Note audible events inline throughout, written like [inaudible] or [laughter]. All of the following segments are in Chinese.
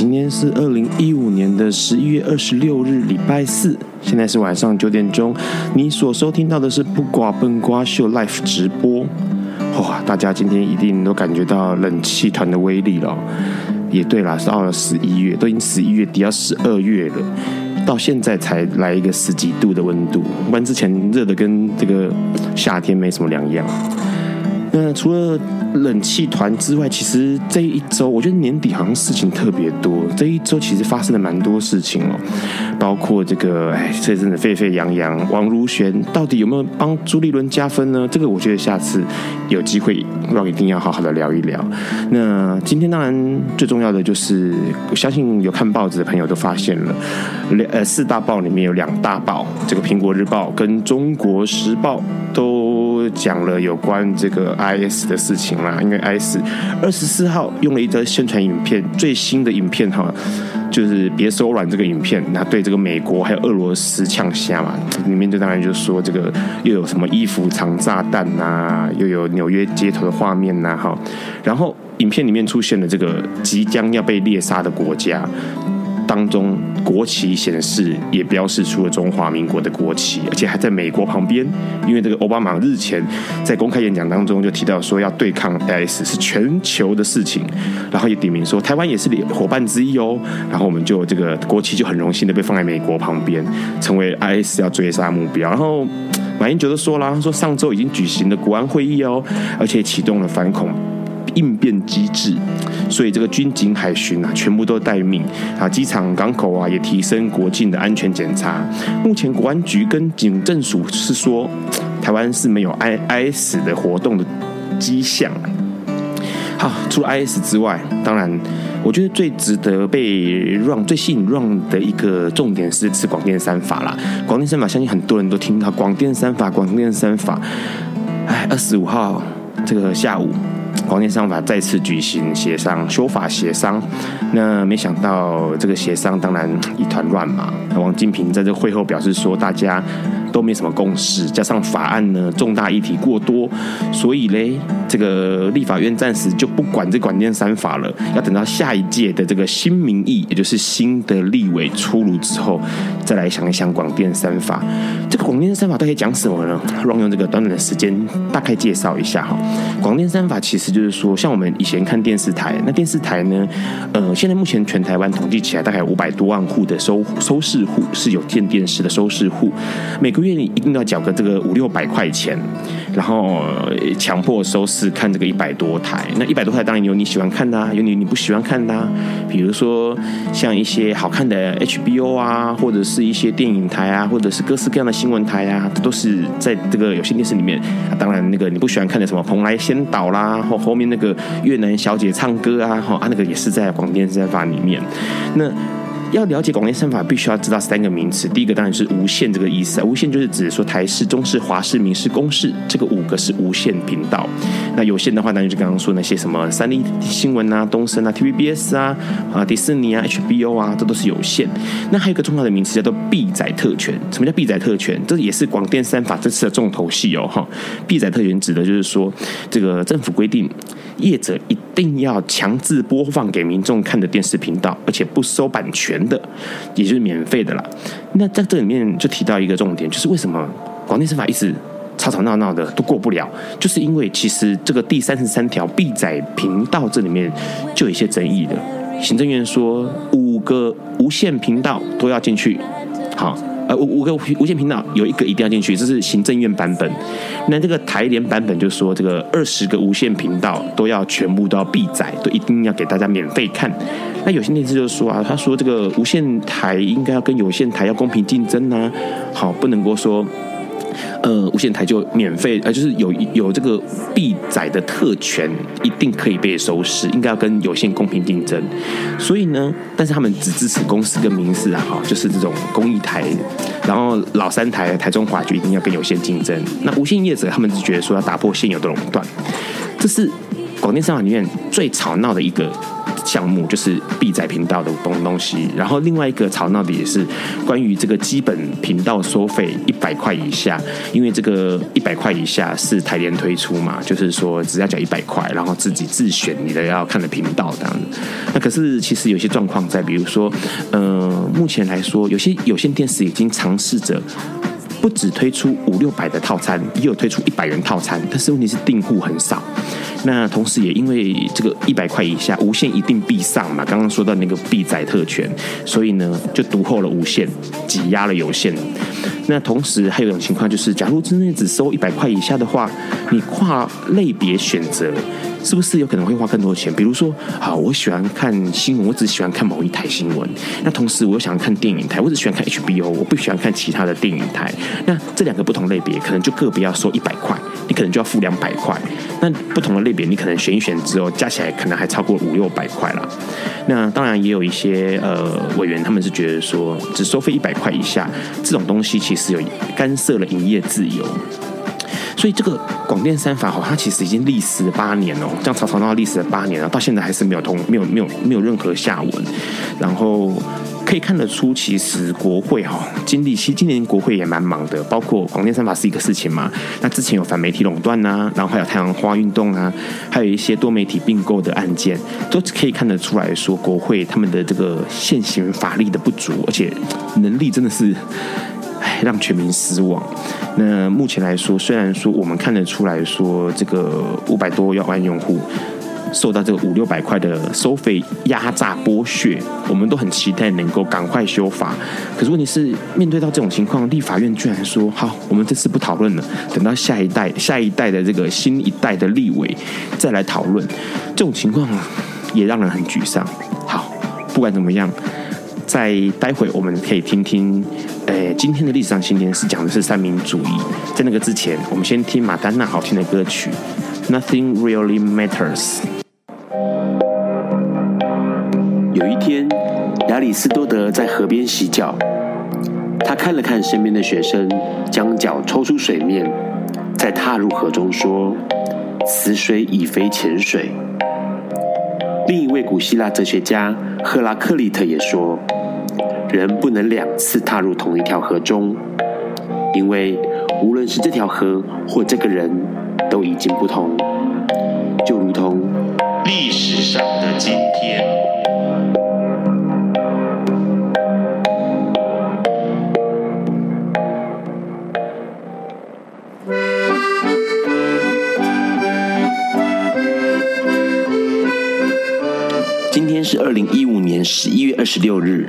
今天是二零一五年的十一月二十六日，礼拜四，现在是晚上九点钟。你所收听到的是不挂笨瓜秀 Live 直播。哇，大家今天一定都感觉到冷气团的威力了。也对啦，是到了十一月，都已经十一月底要十二月了，到现在才来一个十几度的温度，不然之前热的跟这个夏天没什么两样。那除了冷气团之外，其实这一周我觉得年底好像事情特别多。这一周其实发生了蛮多事情哦，包括这个哎，这阵子沸沸扬扬，王如玄到底有没有帮朱立伦加分呢？这个我觉得下次有机会，我一定要好好的聊一聊。那今天当然最重要的就是，我相信有看报纸的朋友都发现了，两呃，四大报里面有两大报，这个苹果日报跟中国时报都讲了有关这个。IS 的事情啦，因为 IS 二十四号用了一则宣传影片，最新的影片哈，就是别手软这个影片，那对这个美国还有俄罗斯呛虾嘛，里面就当然就说这个又有什么衣服藏炸弹呐，又有纽约街头的画面呐，哈，然后影片里面出现了这个即将要被猎杀的国家。当中国旗显示也标示出了中华民国的国旗，而且还在美国旁边。因为这个奥巴马日前在公开演讲当中就提到说，要对抗 IS 是全球的事情，然后也点名说台湾也是伙伴之一哦。然后我们就这个国旗就很荣幸的被放在美国旁边，成为 IS 要追杀目标。然后马英九都说了，他说上周已经举行了国安会议哦，而且启动了反恐。应变机制，所以这个军警海巡啊，全部都待命啊，机场港口啊也提升国境的安全检查。目前国安局跟警政署是说，台湾是没有 IIS 的活动的迹象。好，除了 IS 之外，当然，我觉得最值得被让最吸引让的一个重点是是广电三法啦。广电三法，相信很多人都听到广电三法，广电三法。哎，二十五号这个下午。广电商法再次举行协商修法协商，那没想到这个协商当然一团乱麻。王金平在这会后表示说，大家都没什么共识，加上法案呢重大议题过多，所以嘞，这个立法院暂时就不管这广电三法了，要等到下一届的这个新民意，也就是新的立委出炉之后，再来想一想广电三法。这个广电三法到底讲什么呢？让用这个短短的时间大概介绍一下哈。广电三法其实就是说，像我们以前看电视台，那电视台呢，呃，现在目前全台湾统计起来大概有五百多万户的收收视户是有线电视的收视户，每个。因为你一定要缴个这个五六百块钱，然后强迫收视看这个一百多台。那一百多台当然有你喜欢看的啊，有你你不喜欢看的啊。比如说像一些好看的 HBO 啊，或者是一些电影台啊，或者是各式各样的新闻台啊，都是在这个有线电视里面。当然，那个你不喜欢看的什么蓬莱仙岛啦，或后面那个越南小姐唱歌啊，哈啊，那个也是在广电三法里面。那要了解广电三法，必须要知道三个名词。第一个当然是无线这个意思，无线就是指说台视、中视、华视、民视、公视，这个五个是无线频道。那有线的话，当然就刚刚说那些什么三立新闻啊、东森啊、TVBS 啊、啊迪士尼啊、HBO 啊，这都是有线。那还有一个重要的名词叫做闭载特权。什么叫闭载特权？这也是广电三法这次的重头戏哦，哈。闭载特权指的就是说，这个政府规定。业者一定要强制播放给民众看的电视频道，而且不收版权的，也就是免费的啦。那在这里面就提到一个重点，就是为什么广电司法一直吵吵闹闹的都过不了，就是因为其实这个第三十三条闭载频道这里面就有一些争议的。行政院说五个无线频道都要进去。好，呃，五五个无线频道有一个一定要进去，这是行政院版本。那这个台联版本就说，这个二十个无线频道都要全部都要闭载，都一定要给大家免费看。那有线电视就说啊，他说这个无线台应该要跟有线台要公平竞争呢，好，不能够说。呃，无线台就免费，呃，就是有有这个闭载的特权，一定可以被收视，应该要跟有线公平竞争。所以呢，但是他们只支持公视跟民视啊，哈，就是这种公益台，然后老三台台中华就一定要跟有线竞争。那无线业者他们只觉得说要打破现有的垄断，这是广电三法里面最吵闹的一个。项目就是闭载频道的东东西，然后另外一个吵闹的也是关于这个基本频道收费一百块以下，因为这个一百块以下是台联推出嘛，就是说只要缴一百块，然后自己自选你的要看的频道这样子。那可是其实有些状况在，比如说，呃，目前来说，有些有线电视已经尝试着。不只推出五六百的套餐，也有推出一百元套餐，但是问题是订户很少。那同时也因为这个一百块以下无线一定必上嘛，刚刚说到那个必载特权，所以呢就独厚了无线，挤压了有线。那同时还有一种情况就是，假如真的只收一百块以下的话，你跨类别选择。是不是有可能会花更多的钱？比如说，好，我喜欢看新闻，我只喜欢看某一台新闻。那同时，我又想看电影台，我只喜欢看 HBO，我不喜欢看其他的电影台。那这两个不同类别，可能就个别要收一百块，你可能就要付两百块。那不同的类别，你可能选一选之后，加起来可能还超过五六百块了。那当然也有一些呃委员，他们是觉得说，只收费一百块以下，这种东西其实有干涉了营业自由。所以这个广电三法哈，它其实已经历时八年哦，这样吵吵闹闹历时了八年了，到现在还是没有通，没有没有没有任何下文。然后可以看得出，其实国会哈经历，其实今年国会也蛮忙的，包括广电三法是一个事情嘛。那之前有反媒体垄断呐，然后还有太阳花运动啊，还有一些多媒体并购的案件，都可以看得出来说，国会他们的这个现行法力的不足，而且能力真的是。让全民失望。那目前来说，虽然说我们看得出来说，这个五百多万用户受到这个五六百块的收费压榨剥削，我们都很期待能够赶快修法。可是问题是，面对到这种情况，立法院居然说好，我们这次不讨论了，等到下一代、下一代的这个新一代的立委再来讨论。这种情况也让人很沮丧。好，不管怎么样。在待会我们可以听听，诶，今天的历史上新年是讲的是三民主义。在那个之前，我们先听马丹娜好听的歌曲《Nothing Really Matters》。有一天，亚里斯多德在河边洗脚，他看了看身边的学生，将脚抽出水面，再踏入河中，说：“此水已非浅水。”另一位古希腊哲学家赫拉克利特也说。人不能两次踏入同一条河中，因为无论是这条河或这个人，都已经不同，就如同历史上的今天。今天是二零一五年十一月二十六日。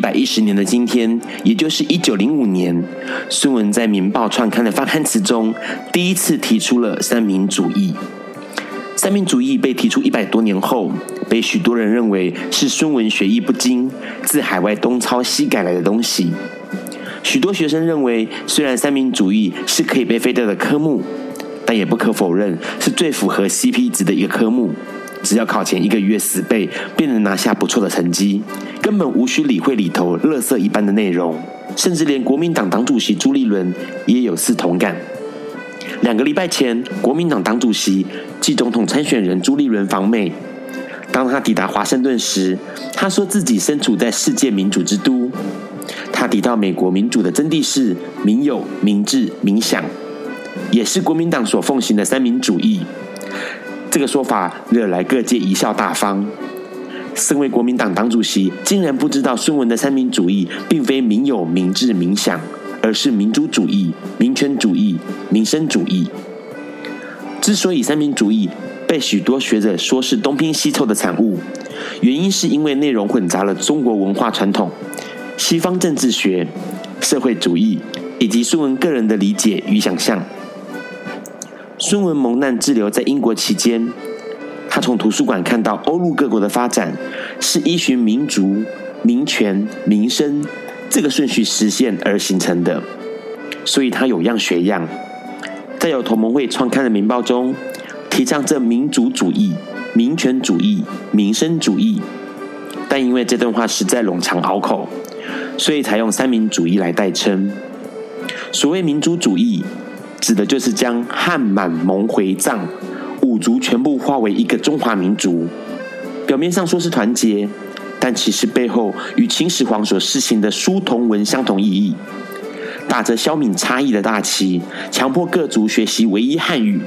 一百一十年的今天，也就是一九零五年，孙文在《民报》创刊的发刊词中，第一次提出了三民主义。三民主义被提出一百多年后，被许多人认为是孙文学艺不精，自海外东抄西改来的东西。许多学生认为，虽然三民主义是可以被废掉的科目，但也不可否认是最符合 CP 值的一个科目。只要考前一个月死背，便能拿下不错的成绩，根本无需理会里头垃圾一般的内容。甚至连国民党党主席朱立伦也有似同感。两个礼拜前，国民党党主席暨总统参选人朱立伦访美，当他抵达华盛顿时，他说自己身处在世界民主之都。他提到美国民主的真谛是民有、民治、民享，也是国民党所奉行的三民主义。这个说法惹来各界贻笑大方。身为国民党党主席，竟然不知道孙文的三民主义并非民有、民治、民享，而是民主主义、民权主义、民生主义。之所以三民主义被许多学者说是东拼西凑的产物，原因是因为内容混杂了中国文化传统、西方政治学、社会主义以及孙文个人的理解与想象。孙文蒙难滞留在英国期间，他从图书馆看到欧陆各国的发展是依循民族、民权、民生这个顺序实现而形成的，所以他有样学样，在有同盟会创刊的《民报》中提倡这民族主义、民权主义、民生主义，但因为这段话实在冗长拗口，所以才用三民主义来代称。所谓民族主义。指的就是将汉满蒙回藏五族全部化为一个中华民族，表面上说是团结，但其实背后与秦始皇所施行的书同文相同意义，打着消弭差异的大旗，强迫各族学习唯一汉语，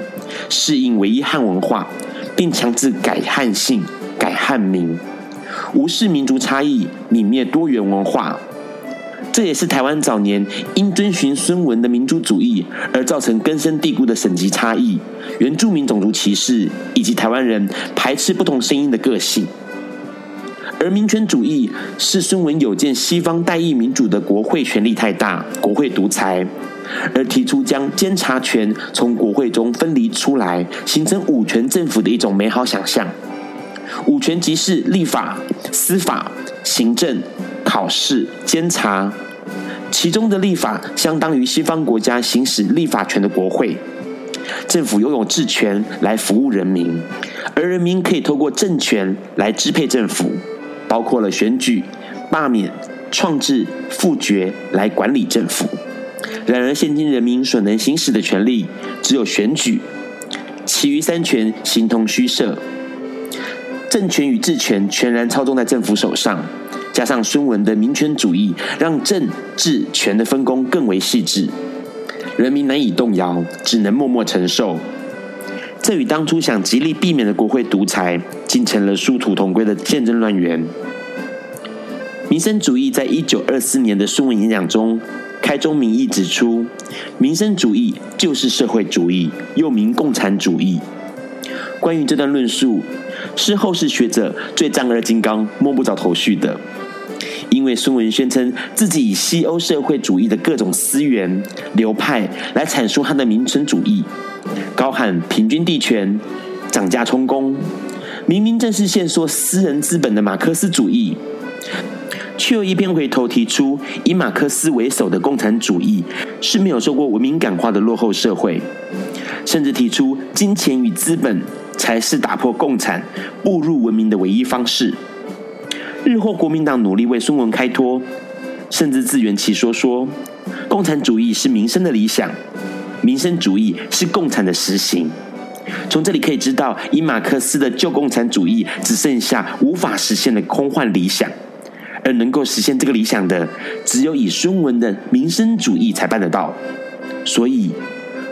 适应唯一汉文化，并强制改汉姓、改汉名，无视民族差异，泯灭多元文化。这也是台湾早年因遵循孙文的民族主义而造成根深蒂固的省级差异、原住民种族歧视以及台湾人排斥不同声音的个性。而民权主义是孙文有见西方代议民主的国会权力太大、国会独裁，而提出将监察权从国会中分离出来，形成五权政府的一种美好想象。五权即是立法、司法、行政。考试、监察，其中的立法相当于西方国家行使立法权的国会，政府拥有治权来服务人民，而人民可以透过政权来支配政府，包括了选举、罢免、创制、复决来管理政府。然而，现今人民所能行使的权利只有选举，其余三权形同虚设，政权与治权全然操纵在政府手上。加上孙文的民权主义，让政治权的分工更为细致，人民难以动摇，只能默默承受。这与当初想极力避免的国会独裁，竟成了殊途同归的见证乱源。民生主义在一九二四年的孙文演讲中开宗明义指出，民生主义就是社会主义，又名共产主义。关于这段论述，是后世学者最丈二金刚摸不着头绪的。因为孙文宣称自己以西欧社会主义的各种思源流派来阐述他的民生主义，高喊平均地权、涨价充公，明明正是限缩私人资本的马克思主义，却又一边回头提出以马克思为首的共产主义是没有受过文明感化的落后社会，甚至提出金钱与资本才是打破共产、步入文明的唯一方式。日后国民党努力为孙文开脱，甚至自圆其说说，共产主义是民生的理想，民生主义是共产的实行。从这里可以知道，以马克思的旧共产主义只剩下无法实现的空幻理想，而能够实现这个理想的，只有以孙文的民生主义才办得到。所以，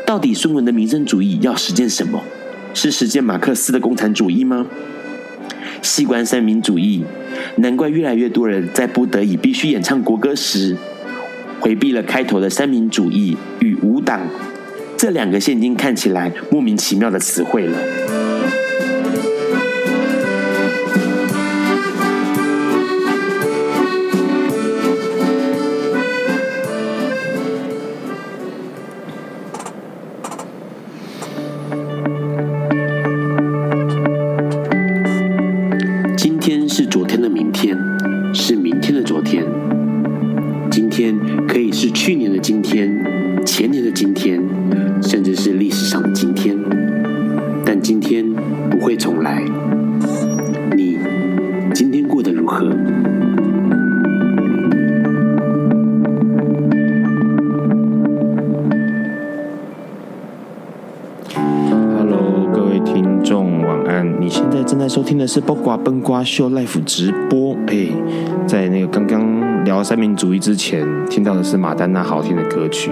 到底孙文的民生主义要实践什么？是实践马克思的共产主义吗？细观三民主义，难怪越来越多人在不得已必须演唱国歌时，回避了开头的三民主义与无党这两个现今看起来莫名其妙的词汇了。上的今天，但今天不会重来。你今天过得如何各位听众，晚安。你现在正在收听的是不瓜崩瓜秀 Life 直播。哎，在那个刚刚。聊三民主义之前，听到的是马丹娜好听的歌曲，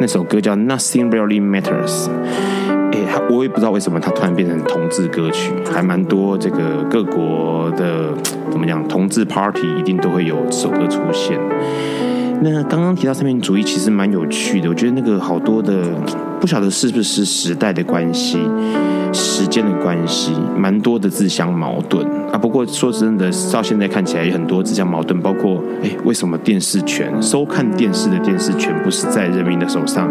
那首歌叫 Nothing Really Matters。哎，我也不知道为什么它突然变成同志歌曲，还蛮多这个各国的怎么讲同志 Party 一定都会有首歌出现。那刚刚提到三民主义其实蛮有趣的，我觉得那个好多的不晓得是不是时代的关系。时间的关系，蛮多的自相矛盾啊。不过说真的，到现在看起来有很多自相矛盾，包括哎，为什么电视权、收看电视的电视权不是在人民的手上，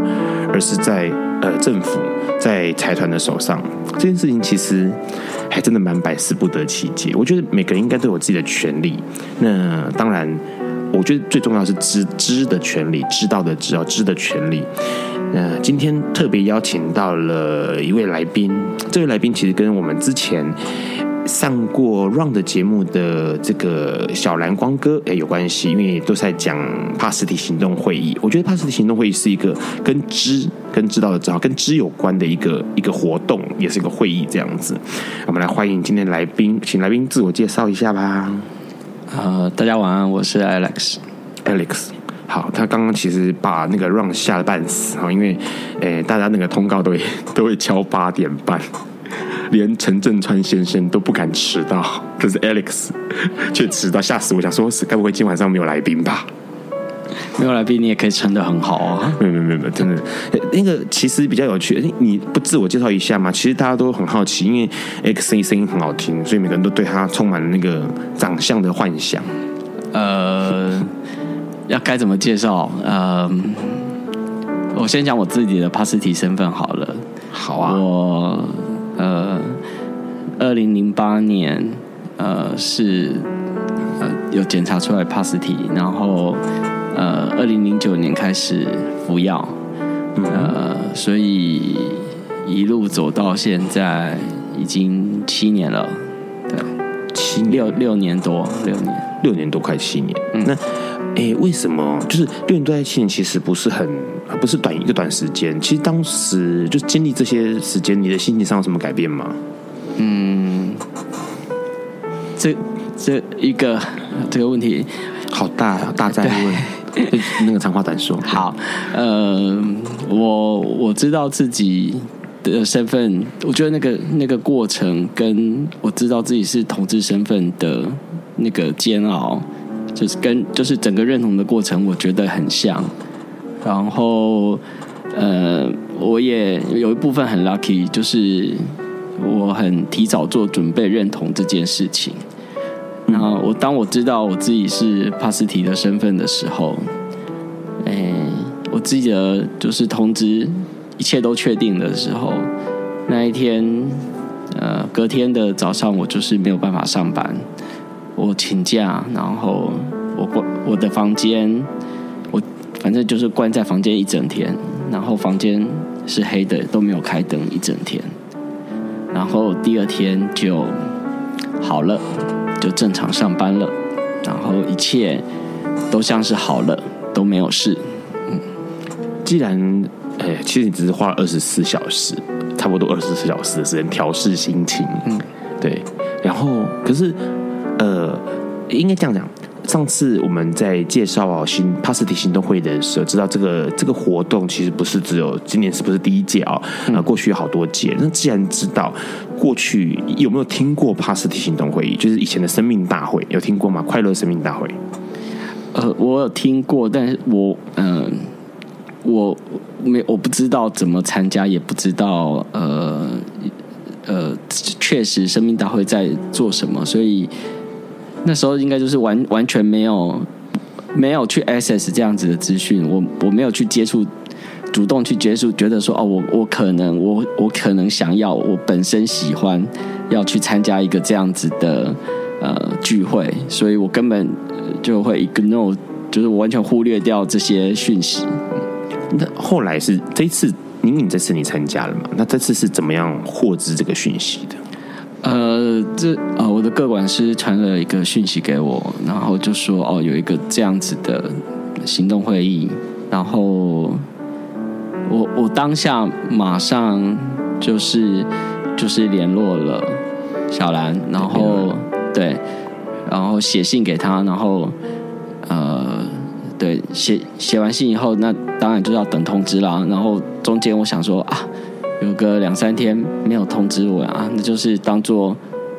而是在呃政府、在财团的手上？这件事情其实还真的蛮百思不得其解。我觉得每个人应该都有自己的权利。那当然，我觉得最重要是知知的权利，知道的知道知的权利。呃，今天特别邀请到了一位来宾，这位来宾其实跟我们之前上过 Run 的节目的这个小蓝光哥也有关系，因为都是在讲帕斯提行动会议。我觉得帕斯提行动会议是一个跟知、跟知道的知道、跟知有关的一个一个活动，也是一个会议这样子。我们来欢迎今天来宾，请来宾自我介绍一下吧。呃，大家晚安，我是 Alex，Alex。好，他刚刚其实把那个 run 吓得半死哈，因为诶，大家那个通告都会 [laughs] 都会敲八点半，连陈振川先生都不敢迟到，可是 Alex 却迟到，吓死我！想说，是该不会今晚上没有来宾吧？没有来宾，你也可以撑得很好啊！没有没有没有，真的，那个其实比较有趣，你不自我介绍一下吗？其实大家都很好奇，因为 X 声音很好听，所以每个人都对他充满了那个长相的幻想。呃。要该怎么介绍？呃，我先讲我自己的帕斯提身份好了。好啊。我呃，二零零八年呃是呃有检查出来帕斯提，然后呃二零零九年开始服药，呃，所以一路走到现在已经七年了。对，七六六年多，六年六年多快七年。嗯，那。哎，为什么就是六年多在七年？其实不是很，不是短一个短时间。其实当时就经历这些时间，你的心情上有什么改变吗？嗯，这这一个这个问题好大，大在问。[laughs] 那个长话短说。好，呃，我我知道自己的身份，我觉得那个那个过程，跟我知道自己是同志身份的那个煎熬。就是跟就是整个认同的过程，我觉得很像。然后，呃，我也有一部分很 lucky，就是我很提早做准备认同这件事情。然后我当我知道我自己是帕斯提的身份的时候，哎，我记得就是通知一切都确定的时候，那一天，呃，隔天的早上我就是没有办法上班。我请假，然后我关我的房间，我反正就是关在房间一整天，然后房间是黑的，都没有开灯一整天，然后第二天就好了，就正常上班了，然后一切都像是好了，都没有事。嗯，既然，哎，其实你只是花了二十四小时，差不多二十四小时的时间调试心情，嗯，对，然后可是。呃，应该这样讲。上次我们在介绍啊新帕斯提行动会的时候，知道这个这个活动其实不是只有今年，是不是第一届啊？啊，过去有好多届。那既然知道过去有没有听过帕斯堤行动会议？就是以前的生命大会，有听过吗？快乐生命大会。呃，我有听过，但是我嗯、呃，我没我不知道怎么参加，也不知道呃呃，确实生命大会在做什么，所以。那时候应该就是完完全没有没有去 access 这样子的资讯，我我没有去接触，主动去接触，觉得说哦，我我可能我我可能想要，我本身喜欢要去参加一个这样子的呃聚会，所以我根本就会 ignore，就是我完全忽略掉这些讯息。那后来是这一次，明明这次你参加了嘛？那这次是怎么样获知这个讯息的？呃，这呃，我的个管师传了一个讯息给我，然后就说哦，有一个这样子的行动会议，然后我我当下马上就是就是联络了小兰，然后对，然后写信给他，然后呃，对，写写完信以后，那当然就要等通知啦，然后中间我想说啊。有个两三天没有通知我啊，那就是当做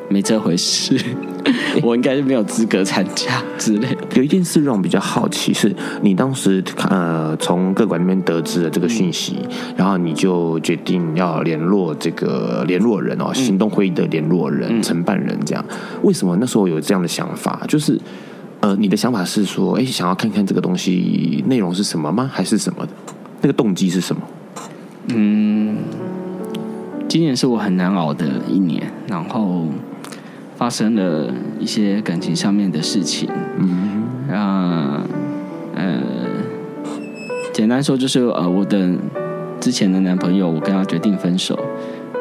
没这回事。[laughs] 我应该是没有资格参加之类的。有一件事让我比较好奇，是你当时呃从各馆那边得知了这个讯息，然后你就决定要联络这个联络人哦，行动会议的联络人、承办人这样。为什么那时候有这样的想法？就是呃，你的想法是说，哎，想要看看这个东西内容是什么吗？还是什么的？那个动机是什么？嗯，今年是我很难熬的一年，然后。发生了一些感情上面的事情，嗯，啊，呃，简单说就是呃，我的之前的男朋友，我跟他决定分手，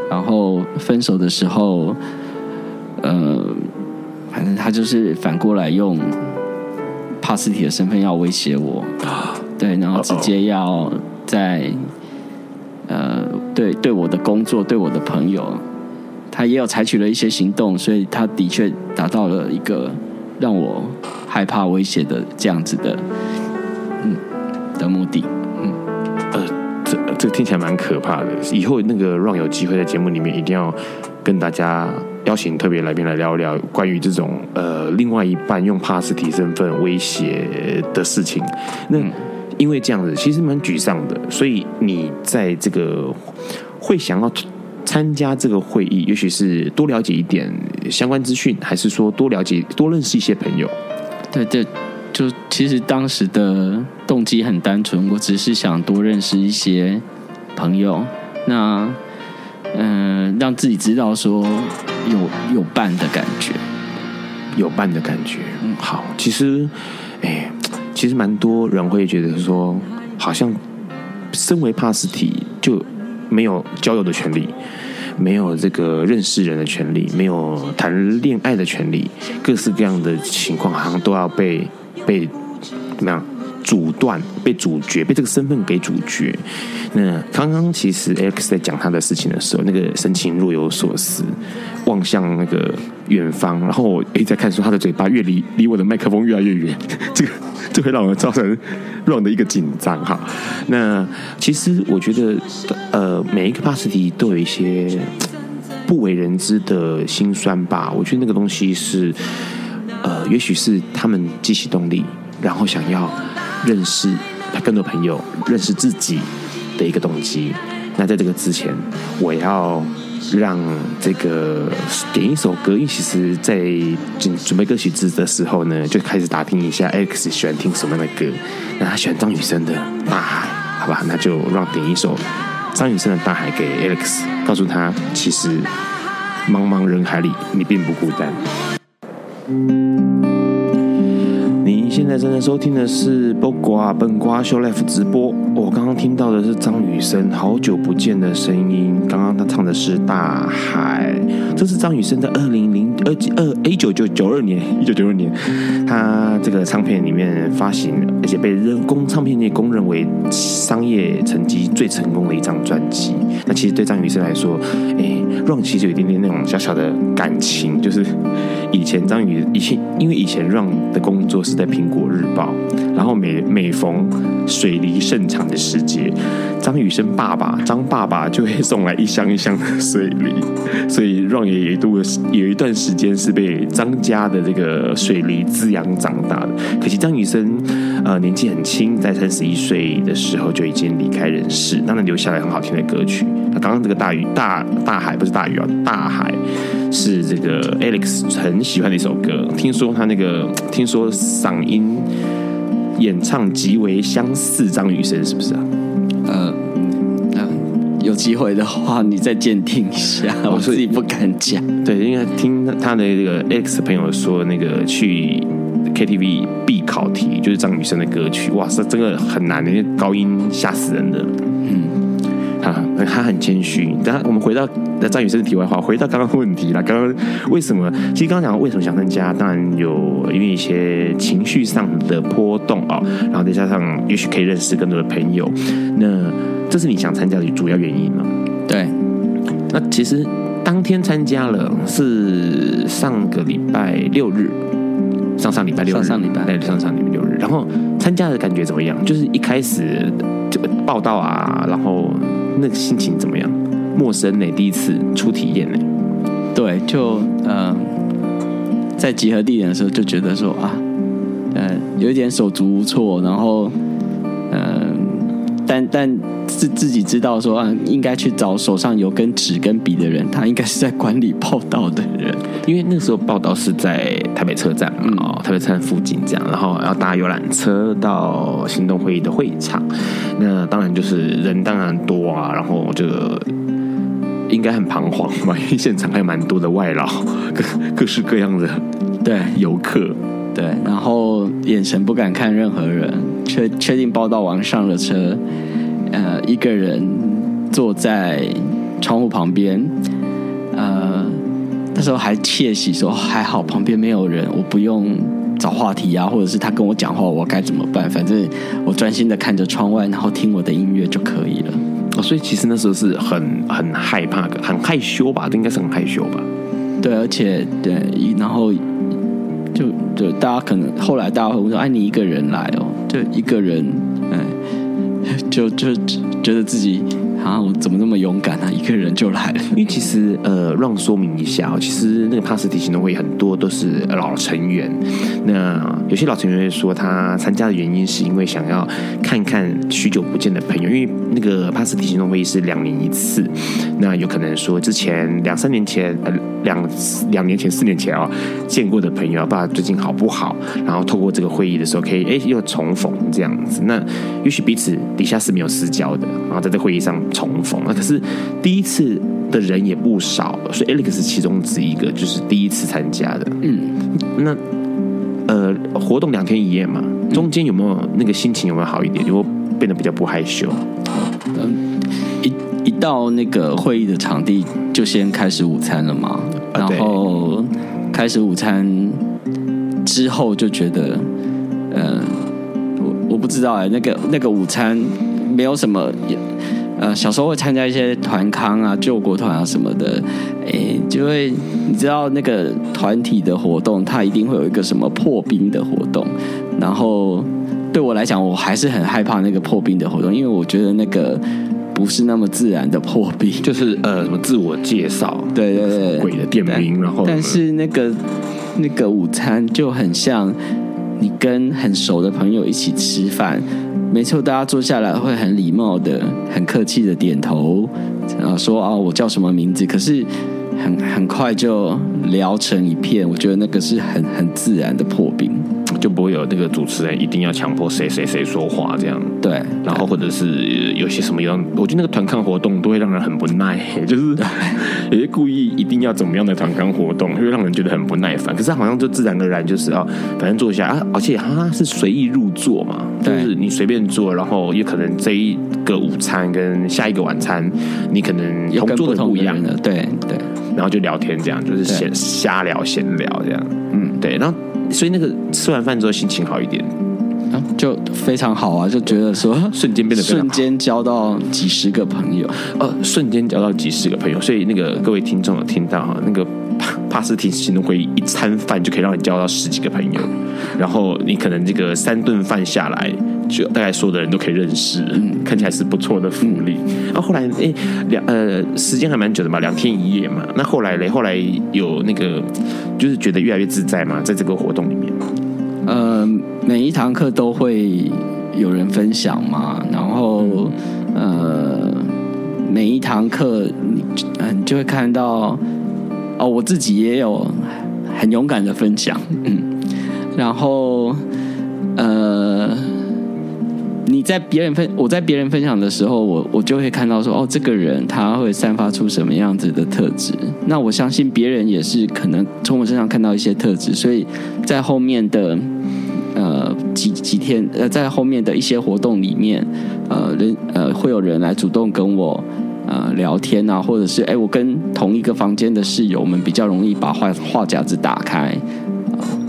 然后分手的时候，呃，反正他就是反过来用帕斯提的身份要威胁我，对，然后直接要在呃，对对我的工作，对我的朋友。他也有采取了一些行动，所以他的确达到了一个让我害怕、威胁的这样子的，嗯的目的。嗯，呃，这这个听起来蛮可怕的。以后那个让有机会在节目里面一定要跟大家邀请特别来宾来聊聊关于这种呃另外一半用帕斯提身份威胁的事情。那因为这样子其实蛮沮丧的，所以你在这个会想要。参加这个会议，也许是多了解一点相关资讯，还是说多了解、多认识一些朋友？对对，就其实当时的动机很单纯，我只是想多认识一些朋友，那嗯、呃，让自己知道说有有伴的感觉，有伴的感觉。嗯，好，其实，哎，其实蛮多人会觉得说，好像身为帕斯提就。没有交友的权利，没有这个认识人的权利，没有谈恋爱的权利，各式各样的情况好像都要被被怎么样阻断、被阻绝、被这个身份给阻绝。那刚刚其实 X 在讲他的事情的时候，那个神情若有所思，望向那个远方，然后我一直在看，说他的嘴巴越离离我的麦克风越来越远，[laughs] 这个。这会让我造成 Ron 的一个紧张哈。那其实我觉得，呃，每一个帕斯提都有一些不为人知的辛酸吧。我觉得那个东西是，呃，也许是他们激起动力，然后想要认识他更多朋友、认识自己的一个动机。那在这个之前，我要。让这个点一首歌，因为其实，在准准备歌曲词的时候呢，就开始打听一下 Alex 喜欢听什么样的歌。那他喜欢张雨生的《大海》，好吧，那就让点一首张雨生的《大海》给 Alex，告诉他，其实茫茫人海里，你并不孤单。现在正在收听的是《不瓜笨瓜秀 Life》直播。我刚刚听到的是张雨生，好久不见的声音。刚刚他唱的是《大海》，这是张雨生在二零零二二一九九九二年一九九二年，他这个唱片里面发行，而且被人工唱片业公认为商业成绩最成功的一张专辑。那其实对张雨生来说，哎，Ron 其实有一点点那种小小的感情，就是以前张雨以前因为以前 Ron 的工作是在苹果日报，然后每每逢水梨盛产的时节，张雨生爸爸张爸爸就会送来一箱一箱的水梨，所以 Ron 也一度有一段时间是被张家的这个水梨滋养长大的。可惜张雨生呃年纪很轻，在三十一岁的时候就已经离开人世，当然留下来很好听的歌曲。那刚刚这个大鱼大大海不是大鱼啊，大海是这个 Alex 很喜欢的一首歌。听说他那个听说嗓音演唱极为相似张雨生，是不是啊？呃，呃有机会的话你再鉴定一下，我自己不敢讲。对，因为听他的这个 Alex 朋友说，那个去 KTV 必考题就是张雨生的歌曲，哇塞，真的很难的，因为高音吓死人的。他很谦虚。等下，我们回到张雨生的题外话，回到刚刚问题了。刚刚为什么？其实刚刚讲为什么想参加，当然有因为一些情绪上的波动啊，然后再加上也许可以认识更多的朋友。那这是你想参加的主要原因吗？对。那其实当天参加了是上个礼拜六日，上上礼拜六日，上上礼拜对，上上礼拜六日。然后参加的感觉怎么样？就是一开始这个报道啊，然后。那个心情怎么样？陌生呢？第一次初体验呢？对，就嗯、呃，在集合地点的时候就觉得说啊，呃，有一点手足无措，然后，嗯、但但自自己知道说啊，应该去找手上有根纸跟笔的人，他应该是在管理报道的人，因为那个时候报道是在台北车站嘛，哦、嗯，台北车站附近这样，然后要搭游览车到行动会议的会场，那当然就是人当然多啊，然后这个。应该很彷徨吧，因为现场还有蛮多的外劳，各各式各样的对。游客，对，然后眼神不敢看任何人，确确定报道完上了车，呃，一个人坐在窗户旁边，呃，那时候还窃喜说还好旁边没有人，我不用找话题啊，或者是他跟我讲话，我该怎么办？反正我专心的看着窗外，然后听我的音乐就可以了。哦，所以其实那时候是很很害怕的，很害羞吧？应该是很害羞吧？对，而且对，然后就就大家可能后来大家会说：“哎，你一个人来哦？”就一个人，哎，就就觉得自己。啊！我怎么那么勇敢啊？一个人就来了。因为其实呃，让说明一下，其实那个帕斯提行动会很多都是老成员。那有些老成员会说，他参加的原因是因为想要看看许久不见的朋友。因为那个帕斯提行动会议是两年一次，那有可能说之前两三年前呃两两年前四年前啊、哦、见过的朋友，不知道最近好不好？然后透过这个会议的时候，可以哎又重逢这样子。那也许彼此底下是没有私交的，然后在这会议上。重逢那可是第一次的人也不少，所以 Alex 是其中之一个，就是第一次参加的。嗯，那呃，活动两天一夜嘛，中间有没有那个心情有没有好一点？有没有变得比较不害羞？嗯，一一到那个会议的场地，就先开始午餐了嘛。然后开始午餐之后，就觉得，呃，我我不知道哎，那个那个午餐没有什么。呃，小时候会参加一些团康啊、救国团啊什么的，诶，就会你知道那个团体的活动，它一定会有一个什么破冰的活动。然后对我来讲，我还是很害怕那个破冰的活动，因为我觉得那个不是那么自然的破冰，就是呃什么自我介绍，对对对，鬼的店名，然后但是那个那个午餐就很像你跟很熟的朋友一起吃饭。没错，大家坐下来会很礼貌的、很客气的点头，然后说啊，我叫什么名字？可是很很快就聊成一片，我觉得那个是很很自然的破冰。就不会有那个主持人一定要强迫谁谁谁说话这样，对。然后或者是有些什么样，我觉得那个团康活动都会让人很不耐，[laughs] 就是有些故意一定要怎么样的团康活动，会让人觉得很不耐烦。可是好像就自然而然就是啊，反正坐下啊，而且它是随意入座嘛，就是你随便坐，然后也可能这一个午餐跟下一个晚餐，你可能同桌的不一样的，对对。然后就聊天这样，就是闲瞎聊闲聊这样，嗯，对，然后。所以那个吃完饭之后心情好一点，就非常好啊，就觉得说瞬间变得瞬间交到几十个朋友，呃，瞬间交到几十个朋友。所以那个各位听众有听到哈，那个帕 [laughs] 帕斯提行动会议一餐饭就可以让你交到十几个朋友，然后你可能这个三顿饭下来，就大概所有的人都可以认识，嗯，看起来是不错的福利。然后后来哎两呃时间还蛮久的嘛，两天一夜嘛。那后来嘞，后来有那个就是觉得越来越自在嘛，在这个活动里面。呃，每一堂课都会有人分享嘛，然后呃，每一堂课你嗯就会看到哦，我自己也有很勇敢的分享，嗯，然后呃。你在别人分，我在别人分享的时候，我我就会看到说，哦，这个人他会散发出什么样子的特质。那我相信别人也是可能从我身上看到一些特质，所以在后面的几天呃，在后面的一些活动里面，呃人呃会有人来主动跟我呃聊天啊，或者是哎，我跟同一个房间的室友，我们比较容易把话话匣子打开。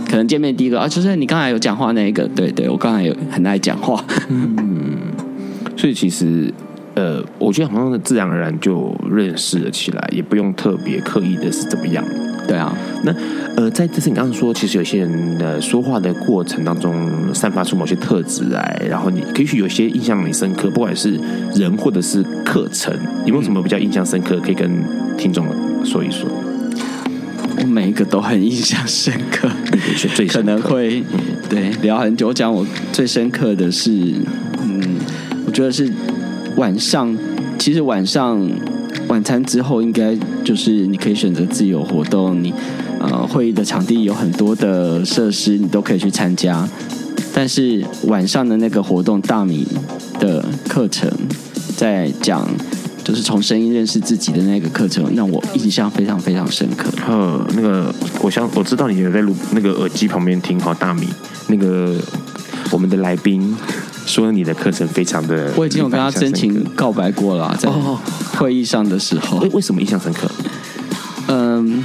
可能见面第一个啊，就是你刚才有讲话那一个，对对，我刚才有很爱讲话，嗯，[laughs] 所以其实呃，我觉得好像自然而然就认识了起来，也不用特别刻意的是怎么样，对啊。那呃，在这次你刚刚说，其实有些人的说话的过程当中散发出某些特质来，然后你也许有些印象很深刻，不管是人或者是课程，有没有什么比较印象深刻可以跟听众说一说？我每一个都很印象深刻，可能会对聊很久。我讲我最深刻的是，嗯，我觉得是晚上，其实晚上晚餐之后，应该就是你可以选择自由活动，你呃会议的场地有很多的设施，你都可以去参加。但是晚上的那个活动，大米的课程在讲。就是从声音认识自己的那个课程，让我印象非常非常深刻。呃，那个，我想我知道你有在录那个耳机旁边听好大米，那个我们的来宾说你的课程非常的，我已经有跟他真情告白过了，在会议上的时候。为为什么印象深刻？嗯，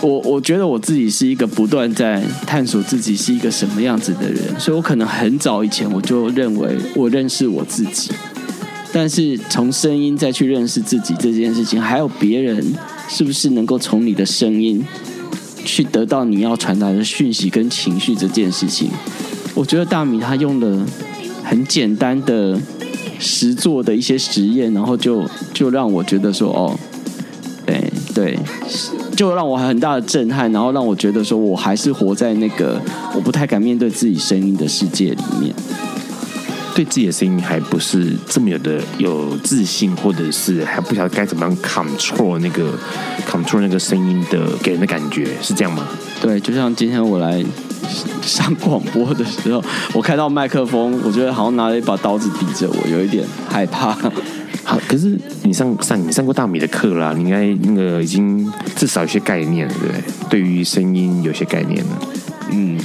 我我觉得我自己是一个不断在探索自己是一个什么样子的人，所以我可能很早以前我就认为我认识我自己。但是从声音再去认识自己这件事情，还有别人是不是能够从你的声音去得到你要传达的讯息跟情绪这件事情，我觉得大米他用了很简单的实做的一些实验，然后就就让我觉得说哦，对对，就让我很大的震撼，然后让我觉得说我还是活在那个我不太敢面对自己声音的世界里面。对自己的声音还不是这么有的有自信，或者是还不晓得该怎么样 control 那个 control 那个声音的给人的感觉，是这样吗？对，就像今天我来上广播的时候，我开到麦克风，我觉得好像拿了一把刀子抵着我，有一点害怕。好，可是你上上你上过大米的课啦，你应该那个已经至少有些概念了，对不对？对于声音有些概念了。嗯，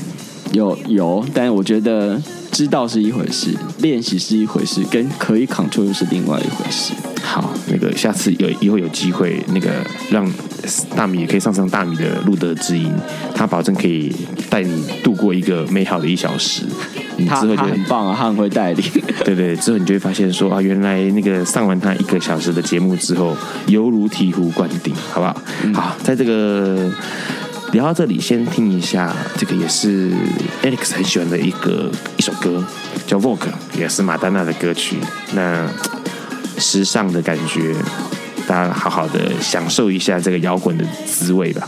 有有，但我觉得。知道是一回事，练习是一回事，跟可以 control 又是另外一回事。好，那个下次有以后有机会，那个让大米也可以上上大米的路德之音，他保证可以带你度过一个美好的一小时。你之后就他很棒啊，他很会带领。对对，之后你就会发现说啊，原来那个上完他一个小时的节目之后，犹如醍醐灌顶，好不好？嗯、好，在这个。聊到这里，先听一下，这个也是 Alex 很喜欢的一个一首歌，叫《Vogue》，也是马丹娜的歌曲。那时尚的感觉，大家好好的享受一下这个摇滚的滋味吧。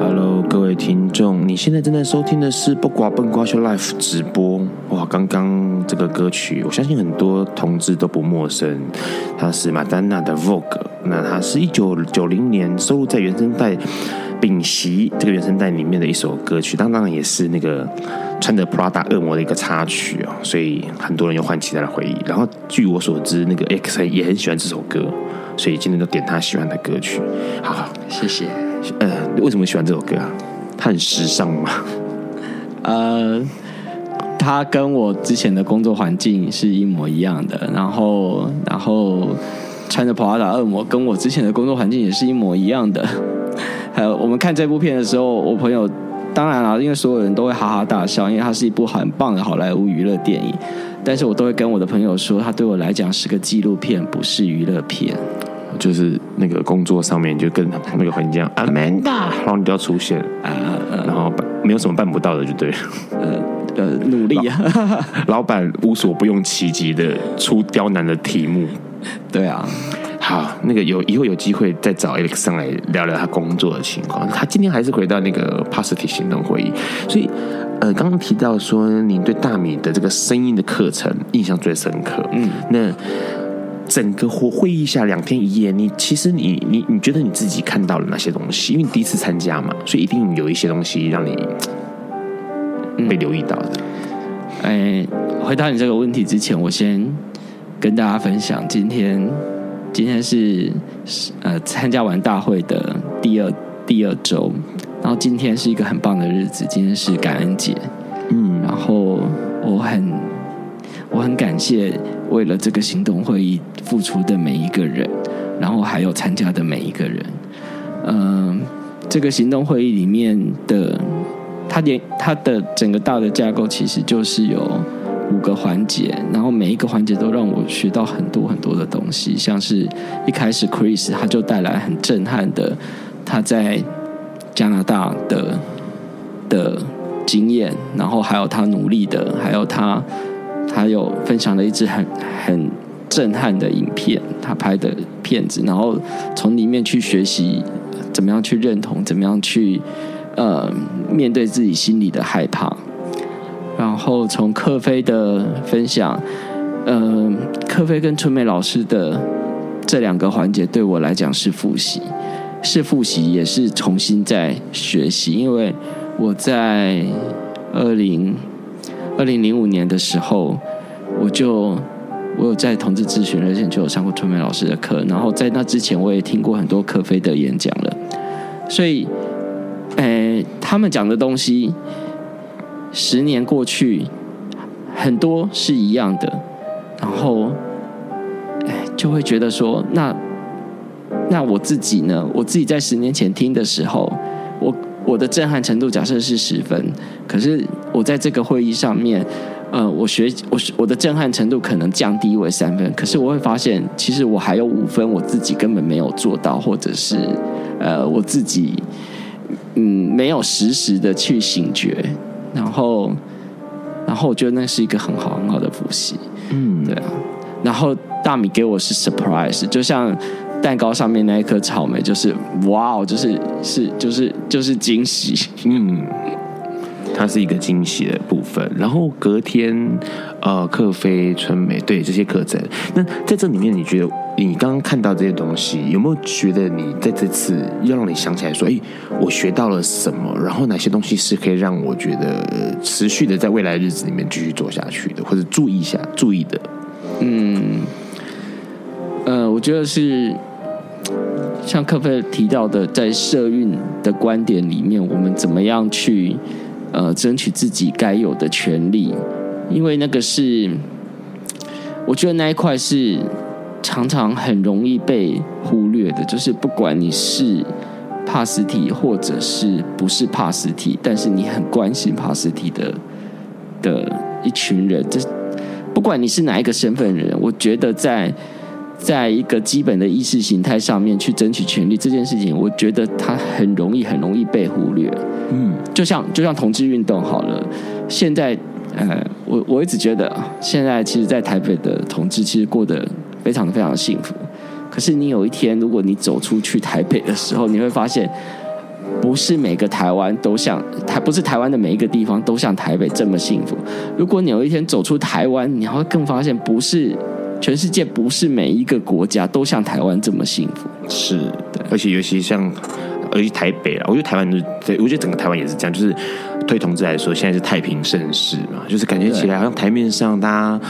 Hello，各位听众，你现在正在收听的是《不瓜笨瓜秀 Life》直播。哇，刚刚这个歌曲，我相信很多同志都不陌生，它是马丹娜的《Vogue》。那它是一九九零年收录在原声带《屏息》这个原声带里面的一首歌曲，当然也是那个穿着 Prada 恶魔的一个插曲哦，所以很多人又唤起他的回忆。然后据我所知，那个 X 也很喜欢这首歌，所以今天就点他喜欢的歌曲。好，好，谢谢。呃，为什么喜欢这首歌啊？它很时尚吗？呃，它跟我之前的工作环境是一模一样的。然后，然后。穿着 Prada 恶魔，跟我之前的工作环境也是一模一样的。还 [laughs] 有，我们看这部片的时候，我朋友当然了，因为所有人都会哈哈大笑，因为它是一部很棒的好莱坞娱乐电影。但是我都会跟我的朋友说，它对我来讲是个纪录片，不是娱乐片。就是那个工作上面就跟那个环境一样，Amanda，然后你就要出现啊，然后没有什么办不到的，就对了。呃呃，努力啊，[laughs] 老板无所不用其极的出刁难的题目。对啊，好，那个有以后有机会再找 Alex 上来聊聊他工作的情况。他今天还是回到那个 Positive 行动会议，所以呃，刚刚提到说你对大米的这个声音的课程印象最深刻。嗯，那整个会会议下两天一夜，你其实你你你觉得你自己看到了哪些东西？因为你第一次参加嘛，所以一定有一些东西让你被留意到的。哎，回答你这个问题之前，我先。跟大家分享，今天今天是呃参加完大会的第二第二周，然后今天是一个很棒的日子，今天是感恩节，嗯，然后我很我很感谢为了这个行动会议付出的每一个人，然后还有参加的每一个人，嗯、呃，这个行动会议里面的，它连它的整个大的架构其实就是有。五个环节，然后每一个环节都让我学到很多很多的东西。像是一开始 Chris 他就带来很震撼的他在加拿大的的经验，然后还有他努力的，还有他他有分享了一支很很震撼的影片，他拍的片子，然后从里面去学习怎么样去认同，怎么样去呃面对自己心里的害怕。然后从克菲的分享，嗯、呃，克菲跟春梅老师的这两个环节对我来讲是复习，是复习，也是重新再学习。因为我在二零二零零五年的时候，我就我有在同志咨询热线就有上过春梅老师的课，然后在那之前我也听过很多克菲的演讲了，所以，诶，他们讲的东西。十年过去，很多是一样的，然后，哎，就会觉得说，那那我自己呢？我自己在十年前听的时候，我我的震撼程度假设是十分，可是我在这个会议上面，呃，我学我我的震撼程度可能降低为三分，可是我会发现，其实我还有五分，我自己根本没有做到，或者是呃，我自己嗯没有实时的去醒觉。然后，然后我觉得那是一个很好很好的复习，嗯，对啊。然后大米给我是 surprise，就像蛋糕上面那一颗草莓，就是哇哦，就是是就是就是惊喜，嗯，它是一个惊喜的部分。然后隔天，呃，克菲春梅对这些课程，那在这里面，你觉得？你刚刚看到这些东西，有没有觉得你在这次要让你想起来说，哎，我学到了什么？然后哪些东西是可以让我觉得持续的在未来日子里面继续做下去的，或者注意一下、注意的？嗯，呃，我觉得是像克菲提到的，在社运的观点里面，我们怎么样去呃争取自己该有的权利？因为那个是，我觉得那一块是。常常很容易被忽略的，就是不管你是帕斯提或者是不是帕斯提，但是你很关心帕斯提的的一群人，这不管你是哪一个身份的人，我觉得在在一个基本的意识形态上面去争取权利这件事情，我觉得它很容易很容易被忽略。嗯，就像就像同志运动好了，现在呃，我我一直觉得现在其实，在台北的同志其实过得。非常非常幸福，可是你有一天，如果你走出去台北的时候，你会发现，不是每个台湾都像台，不是台湾的每一个地方都像台北这么幸福。如果你有一天走出台湾，你会更发现，不是全世界，不是每一个国家都像台湾这么幸福。是的，而且尤其像，尤其台北啊，我觉得台湾对，我觉得整个台湾也是这样，就是。对同志来说，现在是太平盛世嘛，就是感觉起来好像台面上大家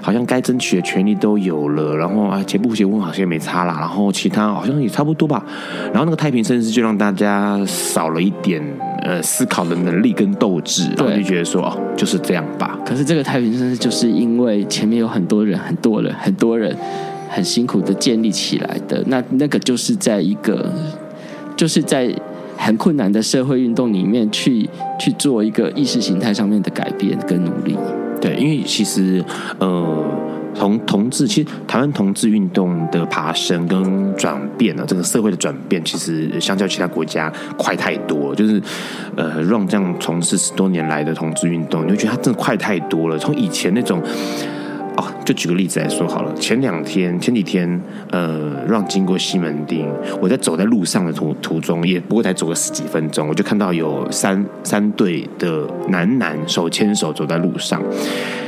好像该争取的权利都有了，然后啊结不结婚好像也没差啦，然后其他好像也差不多吧，然后那个太平盛世就让大家少了一点呃思考的能力跟斗志，然后就觉得说哦就是这样吧。可是这个太平盛世就是因为前面有很多人、很多人、很多人很辛苦的建立起来的，那那个就是在一个就是在。很困难的社会运动里面去去做一个意识形态上面的改变跟努力。对，因为其实呃，同同志其实台湾同志运动的爬升跟转变呢，这个社会的转变其实相较其他国家快太多。就是呃，让这样从事十多年来的同志运动，你会觉得它真的快太多了。从以前那种。哦，就举个例子来说好了。前两天、前几天，呃，让经过西门町，我在走在路上的途途中，也不过才走个十几分钟，我就看到有三三对的男男手牵手走在路上。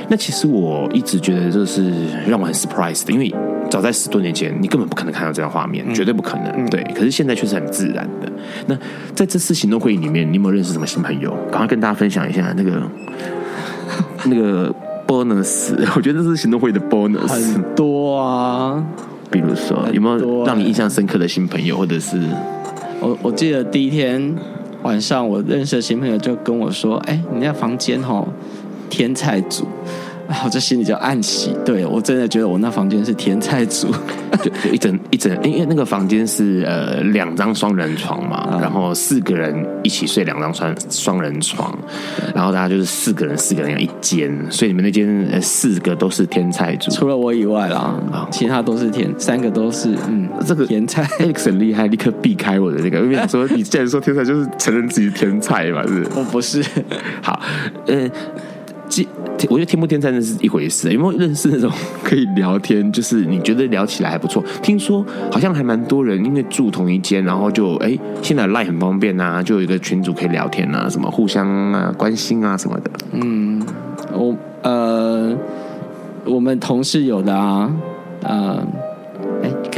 那其实我一直觉得这是让我很 surprise 的，因为早在十多年前，你根本不可能看到这样画面，绝对不可能。对，可是现在却是很自然的。那在这次行动会议里面，你有没有认识什么新朋友？赶快跟大家分享一下那个那个。Bonus，[laughs] 我觉得这是行动会的 bonus 很多啊。比如说，有没有让你印象深刻的新朋友，或者是？我我记得第一天晚上，我认识的新朋友就跟我说：“哎，你那房间哦，天菜组。”我这心里就暗喜，对，我真的觉得我那房间是天菜组，就 [laughs] 就一整一整，因为那个房间是呃两张双人床嘛，嗯、然后四个人一起睡两张双双人床，然后大家就是四个人四个人一间，所以你们那间呃四个都是天菜组，除了我以外啦，啊，其他都是天，三个都是嗯，这个天菜，Alex 很厉害，立刻避开我的这个，因为想说你既然说天菜，就是承认自己是天菜嘛，是？我 [laughs] 不是，好，呃。我觉得天不天真的是一回事。有没有认识那种 [laughs] 可以聊天，就是你觉得聊起来还不错？听说好像还蛮多人，因为住同一间，然后就哎，现在 LINE 很方便啊，就有一个群组可以聊天啊，什么互相啊关心啊什么的。嗯，我呃，我们同事有的啊，呃，哎，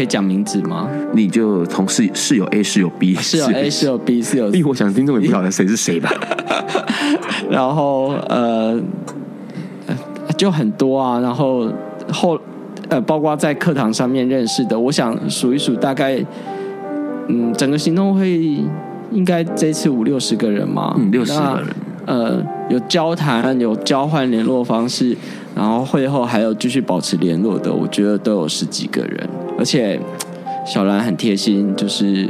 可以讲名字吗？你就同事室友 A 室友 B，室友 A 室友 B 室友，因为我想听众也不晓得谁是谁吧。[laughs] 然后呃。就很多啊，然后后呃，包括在课堂上面认识的，我想数一数，大概嗯，整个行动会应该这次五六十个人嘛，嗯，六十个人，呃，有交谈，有交换联络方式，然后会后还有继续保持联络的，我觉得都有十几个人，而且小兰很贴心，就是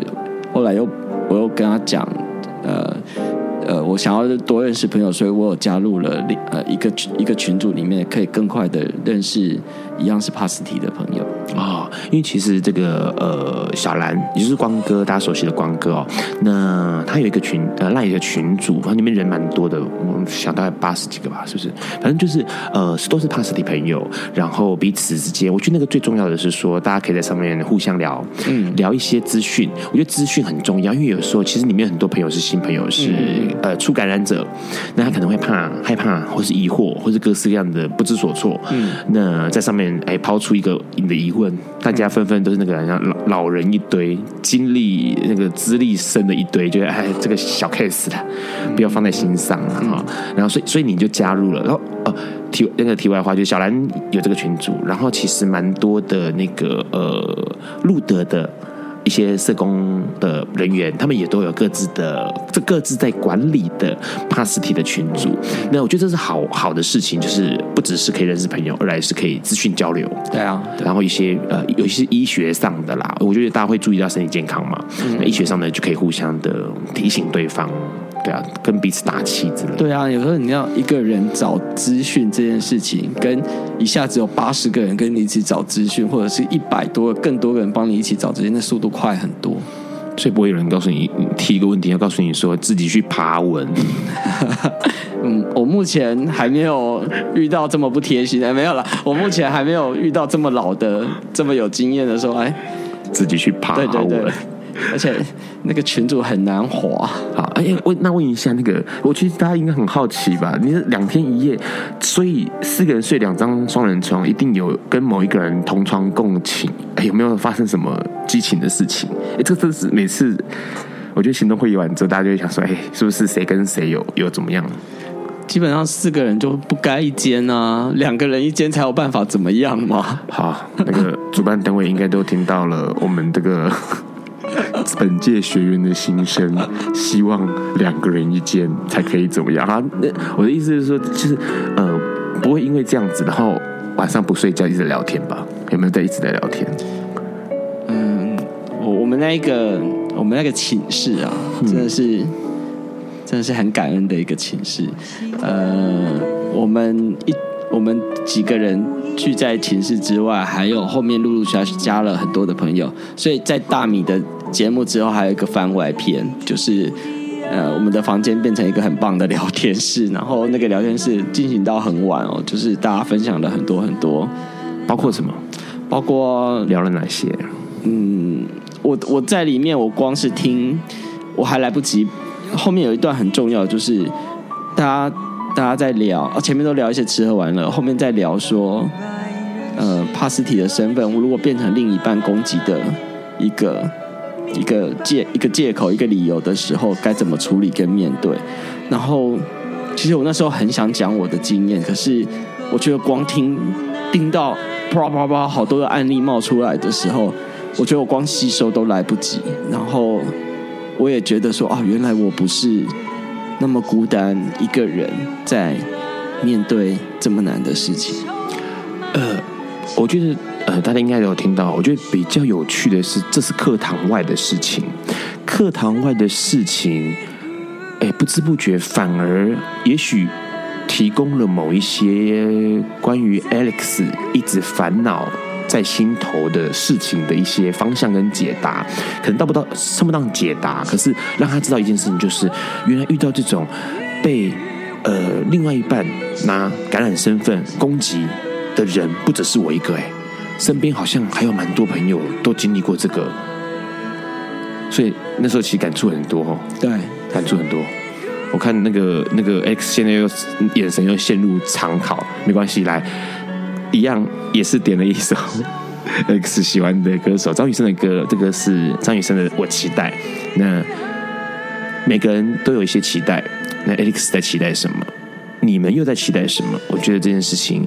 后来又我又跟她讲，呃。呃，我想要多认识朋友，所以我有加入了呃一个一个群组里面，可以更快的认识一样是帕斯提的朋友啊、哦。因为其实这个呃小兰也就是光哥，大家熟悉的光哥哦，那他有一个群呃那一个群组，然后里面人蛮多的，我想大概八十几个吧，是不是？反正就是呃都是帕斯提朋友，然后彼此之间，我觉得那个最重要的是说，大家可以在上面互相聊，嗯，聊一些资讯。我觉得资讯很重要，因为有时候其实里面很多朋友是新朋友，是。嗯呃，初感染者，那他可能会怕、害怕，或是疑惑，或是各式各样的不知所措。嗯，那在上面哎，抛出一个你的疑问，大家纷纷都是那个像老老人一堆，经历那个资历深的一堆，觉得哎，这个小 case 的，不要放在心上啊。嗯、然后，所以，所以你就加入了。然后，哦，题那个题外话，就是小兰有这个群组，然后其实蛮多的那个呃，路德的。一些社工的人员，他们也都有各自的这各自在管理的帕斯提的群组。那我觉得这是好好的事情，就是不只是可以认识朋友，二来是可以资讯交流。对啊，然后一些呃，有一些医学上的啦，我觉得大家会注意到身体健康嘛。嗯、那医学上呢就可以互相的提醒对方。对啊，跟彼此打气之类的。对啊，有时候你要一个人找资讯这件事情，跟一下子有八十个人跟你一起找资讯，或者是一百多个更多个人帮你一起找资讯，那速度快很多。所以不会有人告诉你，提一个问题，要告诉你说自己去爬文。嗯，我目前还没有遇到这么不贴心的，没有了。我目前还没有遇到这么老的、这么有经验的说，哎，自己去爬文。对对对 [laughs] 而且那个群主很难滑。好，哎，问那问一下，那个我其实大家应该很好奇吧？你是两天一夜，所以四个人睡两张双人床，一定有跟某一个人同床共寝。哎，有没有发生什么激情的事情？哎，这真是每次我觉得行动会议完之后，大家就会想说，哎，是不是谁跟谁有有怎么样？基本上四个人就不该一间啊，两个人一间才有办法怎么样嘛？好，那个主办单位应该都听到了我们这个。本届学员的心声，希望两个人一间才可以怎么样？啊，那我的意思是说，就是呃，不会因为这样子，然后晚上不睡觉一直聊天吧？有没有在一直在聊天？嗯，我我们那一个我们那个寝室啊，真的是、嗯、真的是很感恩的一个寝室。呃，我们一我们几个人聚在寝室之外，还有后面陆陆续续加了很多的朋友，所以在大米的。节目之后还有一个番外篇，就是呃，我们的房间变成一个很棒的聊天室，然后那个聊天室进行到很晚哦，就是大家分享了很多很多，包括什么？包括聊了哪些？嗯，我我在里面，我光是听，我还来不及。后面有一段很重要，就是大家大家在聊，前面都聊一些吃喝玩乐，后面在聊说，呃，帕斯提的身份，我如果变成另一半攻击的一个。一个借一个借口一个理由的时候，该怎么处理跟面对？然后，其实我那时候很想讲我的经验，可是我觉得光听听到啪啪啪好多的案例冒出来的时候，我觉得我光吸收都来不及。然后，我也觉得说啊，原来我不是那么孤单一个人在面对这么难的事情。呃，我觉得。大家应该都有听到。我觉得比较有趣的是，这是课堂外的事情。课堂外的事情，哎，不知不觉反而也许提供了某一些关于 Alex 一直烦恼在心头的事情的一些方向跟解答。可能到不到，称不上解答，可是让他知道一件事情，就是原来遇到这种被呃，另外一半拿感染身份攻击的人不只是我一个哎，身边好像还有蛮多朋友都经历过这个，所以那时候其实感触很多哦。对，感触很多。我看那个那个 X 现在又眼神又陷入长考，没关系，来，一样也是点了一首 [laughs] X 喜欢的歌手张雨生的歌，这个是张雨生的《我期待》。那每个人都有一些期待，那 Alex 在期待什么？你们又在期待什么？我觉得这件事情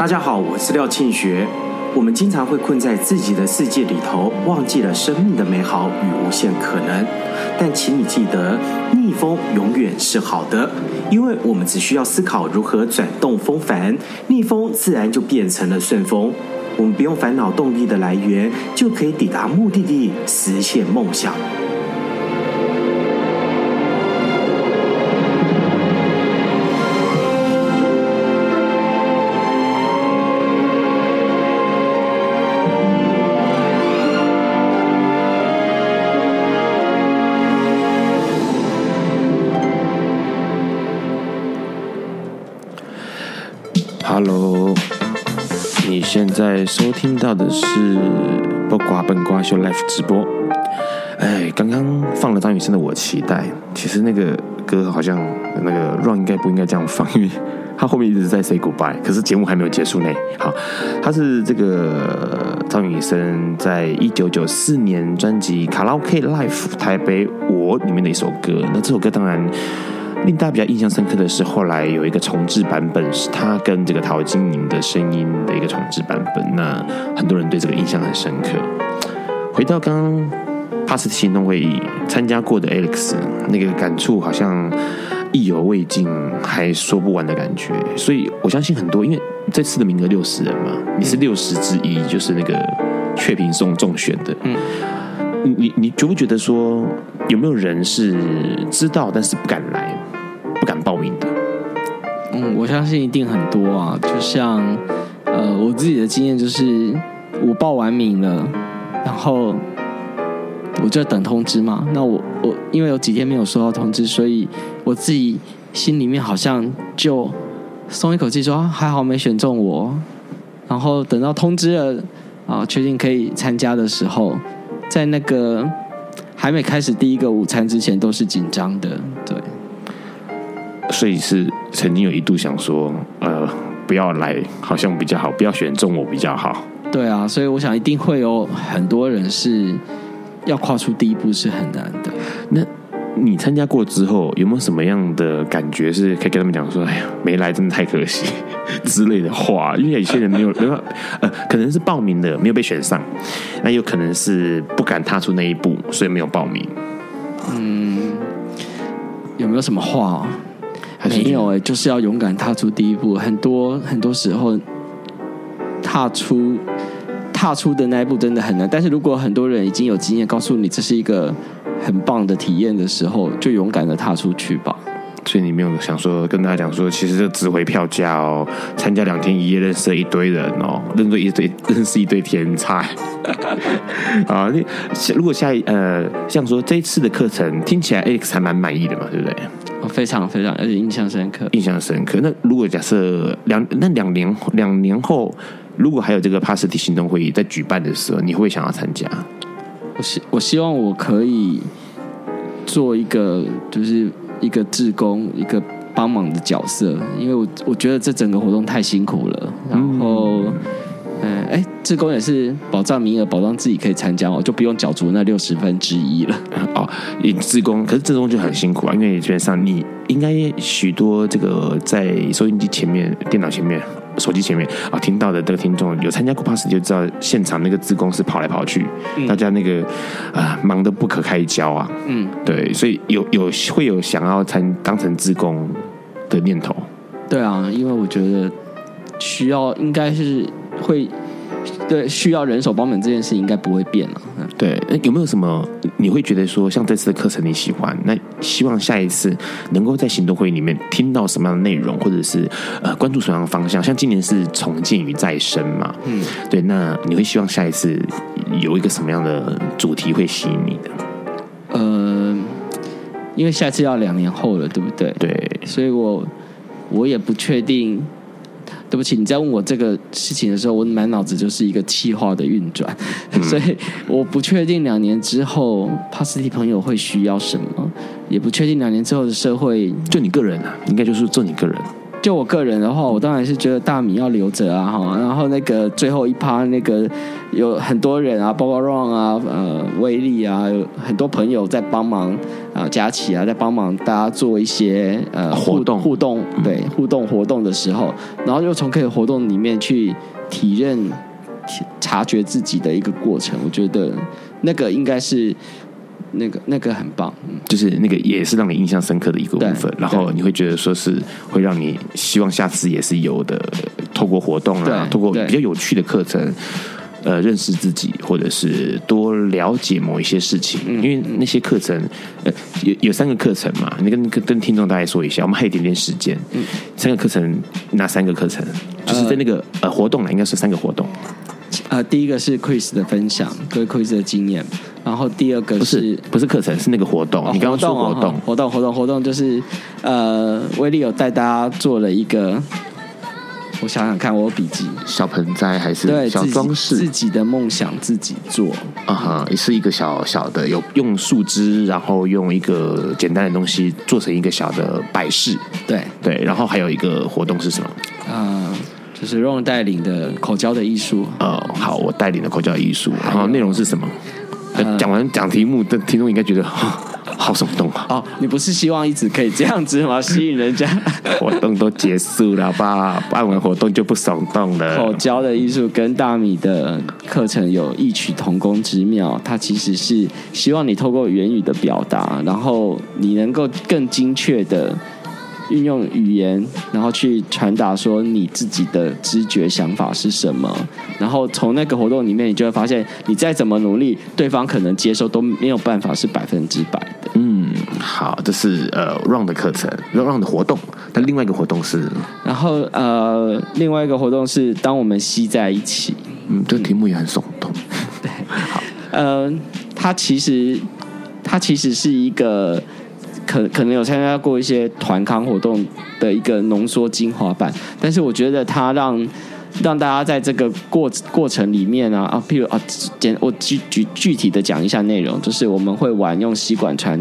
大家好，我是廖庆学。我们经常会困在自己的世界里头，忘记了生命的美好与无限可能。但请你记得，逆风永远是好的，因为我们只需要思考如何转动风帆，逆风自然就变成了顺风。我们不用烦恼动力的来源，就可以抵达目的地，实现梦想。在收听到的是不瓜笨瓜秀 Live 直播。哎，刚刚放了张雨生的《我期待》，其实那个歌好像那个 run 应该不应该这样放，因为他后面一直在 say goodbye，可是节目还没有结束呢。好，他是这个张雨生在一九九四年专辑《卡拉 OK Live 台北我》里面的一首歌。那这首歌当然。令大家比较印象深刻的是，后来有一个重置版本，是他跟这个陶晶莹的声音的一个重置版本。那很多人对这个印象很深刻。回到刚刚帕斯蒂行动会议参加过的 Alex，那个感触好像意犹未尽，还说不完的感觉。所以我相信很多，因为这次的名额六十人嘛，你是六十之一，就是那个雀屏送中选的。嗯，你你你觉不觉得说，有没有人是知道但是不敢来？不敢报名的，嗯，我相信一定很多啊。就像，呃，我自己的经验就是，我报完名了，然后我就等通知嘛。那我我因为有几天没有收到通知，所以我自己心里面好像就松一口气说，还好没选中我。然后等到通知了啊，确定可以参加的时候，在那个还没开始第一个午餐之前，都是紧张的，对。所以是曾经有一度想说，呃，不要来，好像比较好，不要选中我比较好。对啊，所以我想一定会有很多人是要跨出第一步是很难的。那你参加过之后，有没有什么样的感觉是可以跟他们讲说，哎呀，没来真的太可惜 [laughs] 之类的话？因为有些人没有，[laughs] 没有，呃，可能是报名的没有被选上，那有可能是不敢踏出那一步，所以没有报名。嗯，有没有什么话？没有哎、欸，就是要勇敢踏出第一步。很多很多时候，踏出踏出的那一步真的很难。但是如果很多人已经有经验，告诉你这是一个很棒的体验的时候，就勇敢的踏出去吧。所以你没有想说跟大家讲说，其实这值回票价哦，参加两天一夜认识了一堆人哦，认识一堆认识一堆天才 [laughs] 啊！你如果下一呃，像说这一次的课程听起来 Alex 还蛮满意的嘛，对不对？哦非常非常，而且印象深刻。印象深刻。那如果假设两那两年两年后，如果还有这个帕斯蒂行动会议在举办的时候，你会想要参加？我希我希望我可以做一个，就是一个志工，一个帮忙的角色，因为我我觉得这整个活动太辛苦了。然后嗯，哎，志工也是保障名额，保障自己可以参加，哦就不用缴足那六十分之一了。[laughs] 哦，你志工，可是志工就很辛苦啊，因为基本上你应该许多这个在收音机前面、电脑前面、手机前面啊听到的这个听众，有参加过 Pass 就知道，现场那个自工是跑来跑去，嗯、大家那个啊忙得不可开交啊。嗯，对，所以有有会有想要参当成自工的念头。对啊，因为我觉得需要应该是。会对需要人手帮忙这件事应该不会变了。对，那有没有什么你会觉得说，像这次的课程你喜欢？那希望下一次能够在行动会议里面听到什么样的内容，或者是呃关注什么样的方向？像今年是重建与再生嘛，嗯，对，那你会希望下一次有一个什么样的主题会吸引你的？呃，因为下一次要两年后了，对不对？对，所以我我也不确定。对不起，你在问我这个事情的时候，我满脑子就是一个气化的运转，嗯、所以我不确定两年之后帕斯蒂朋友会需要什么，也不确定两年之后的社会。就你个人啊，应该就是做你个人。就我个人的话，我当然是觉得大米要留着啊，哈，然后那个最后一趴那个有很多人啊，包括 Ron 啊，呃，威力啊，有很多朋友在帮忙啊，佳琪啊，在帮忙大家做一些呃互动互动，对互动活动的时候，然后又从这个活动里面去体认、察觉自己的一个过程，我觉得那个应该是。那个那个很棒，就是那个也是让你印象深刻的一个部分，然后你会觉得说是会让你希望下次也是有的，透过活动啊，透过比较有趣的课程，呃，认识自己，或者是多了解某一些事情，因为那些课程，呃，有有三个课程嘛，你跟跟听众大概说一下，我们还有一点点时间，三个课程哪三个课程？就是在那个呃活动呢，应该是三个活动。呃，第一个是 Chris 的分享，对 Chris 的经验。然后第二个是不是不是课程，是那个活动。哦、你刚刚说活动，活动，活动，活动，就是呃，威力有带大家做了一个，我想想看，我有笔记，小盆栽还是小装饰？自己的梦想自己做。啊哈，也是一个小小的，有用树枝，然后用一个简单的东西做成一个小的摆饰。对对，然后还有一个活动是什么？呃就是 Ron 带领的口交的艺术。呃，好，我带领的口交艺术。然后内容是什么？呃、讲完讲题目的听众应该觉得 [laughs] 好耸动啊！哦，你不是希望一直可以这样子吗？吸引人家？[laughs] 活动都结束了吧？办完活动就不耸动了。口交的艺术跟大米的课程有异曲同工之妙，它其实是希望你透过言语的表达，然后你能够更精确的。运用语言，然后去传达说你自己的知觉想法是什么，然后从那个活动里面，你就会发现，你再怎么努力，对方可能接受都没有办法是百分之百的。嗯，好，这是呃 Ron 的课程，Ron 的活动。那另外一个活动是，然后呃，另外一个活动是当我们吸在一起。嗯，这个题目也很耸动。对，[laughs] 好，呃，它其实它其实是一个。可可能有参加过一些团康活动的一个浓缩精华版，但是我觉得它让让大家在这个过过程里面啊啊，譬如啊，简我具具具体的讲一下内容，就是我们会玩用吸管传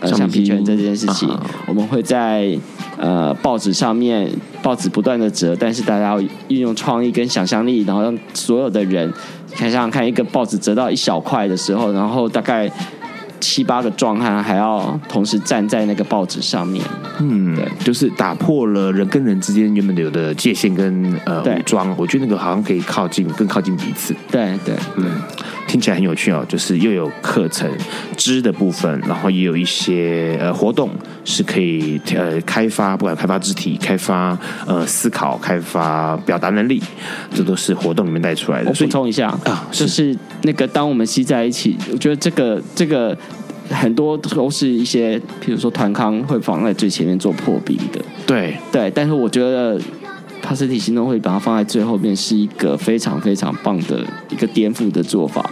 呃橡皮圈这件事情，啊、我们会在呃报纸上面报纸不断的折，但是大家要运用创意跟想象力，然后让所有的人想想看，一个报纸折到一小块的时候，然后大概。七八个壮汉还要同时站在那个报纸上面，嗯，对，就是打破了人跟人之间原本有的界限跟呃武装，我觉得那个好像可以靠近，更靠近彼此。对对，嗯，听起来很有趣哦，就是又有课程知的部分，然后也有一些呃活动是可以呃开发，不管开发肢体、开发呃思考、开发表达能力，这都是活动里面带出来的。我补充一下啊，就是那个当我们吸在一起，我觉得这个这个。很多都是一些，比如说团康会放在最前面做破冰的，对对。但是我觉得帕斯蒂行动会把它放在最后面，是一个非常非常棒的一个颠覆的做法。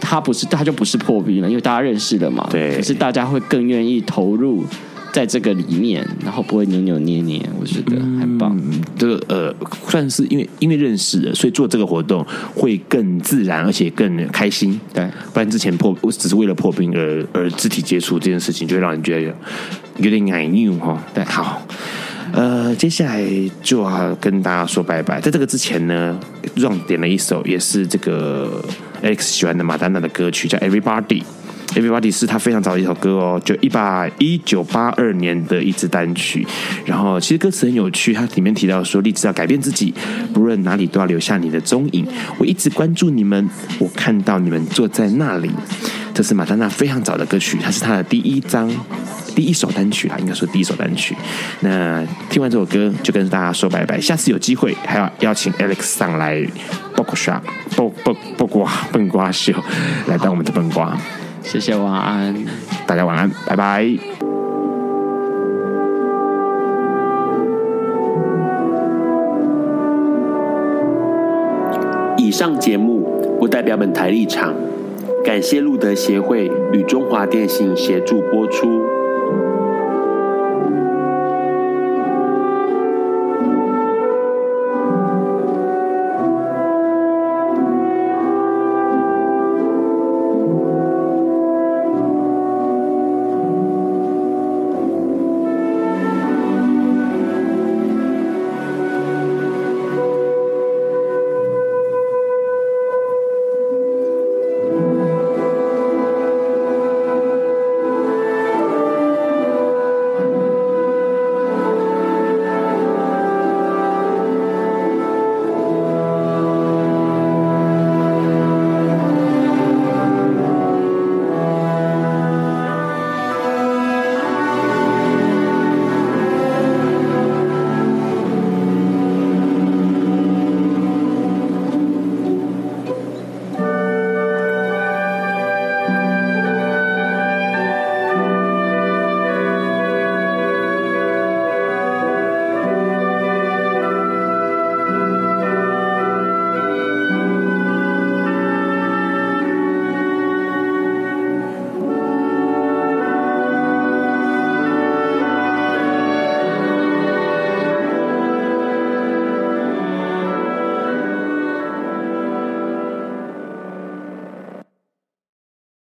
它不是，它就不是破冰了，因为大家认识了嘛。对。可是大家会更愿意投入。在这个里面，然后不会扭扭捏捏，我觉得很棒。嗯、这个呃，算是因为因为认识了，所以做这个活动会更自然，而且更开心。对，不然之前破，我只是为了破冰而而肢体接触这件事情，就会让人觉得有点矮扭哈。对，好。呃，接下来就要跟大家说拜拜。在这个之前呢，Ron 点了一首也是这个 X 喜欢的马丹娜的歌曲，叫 Everybody。Everybody 是他非常早的一首歌哦，就一八一九八二年的一支单曲。然后其实歌词很有趣，它里面提到说，立志要改变自己，不论哪里都要留下你的踪影。我一直关注你们，我看到你们坐在那里。这是马丹娜非常早的歌曲，它是她的第一张、第一首单曲啦，应该说第一首单曲。那听完这首歌，就跟大家说拜拜。下次有机会还要邀请 Alex 上来，包括刷、包包包括笨瓜秀，来当我们的笨瓜。谢谢，晚安，大家晚安，拜拜。以上节目不代表本台立场，感谢路德协会与中华电信协助播出。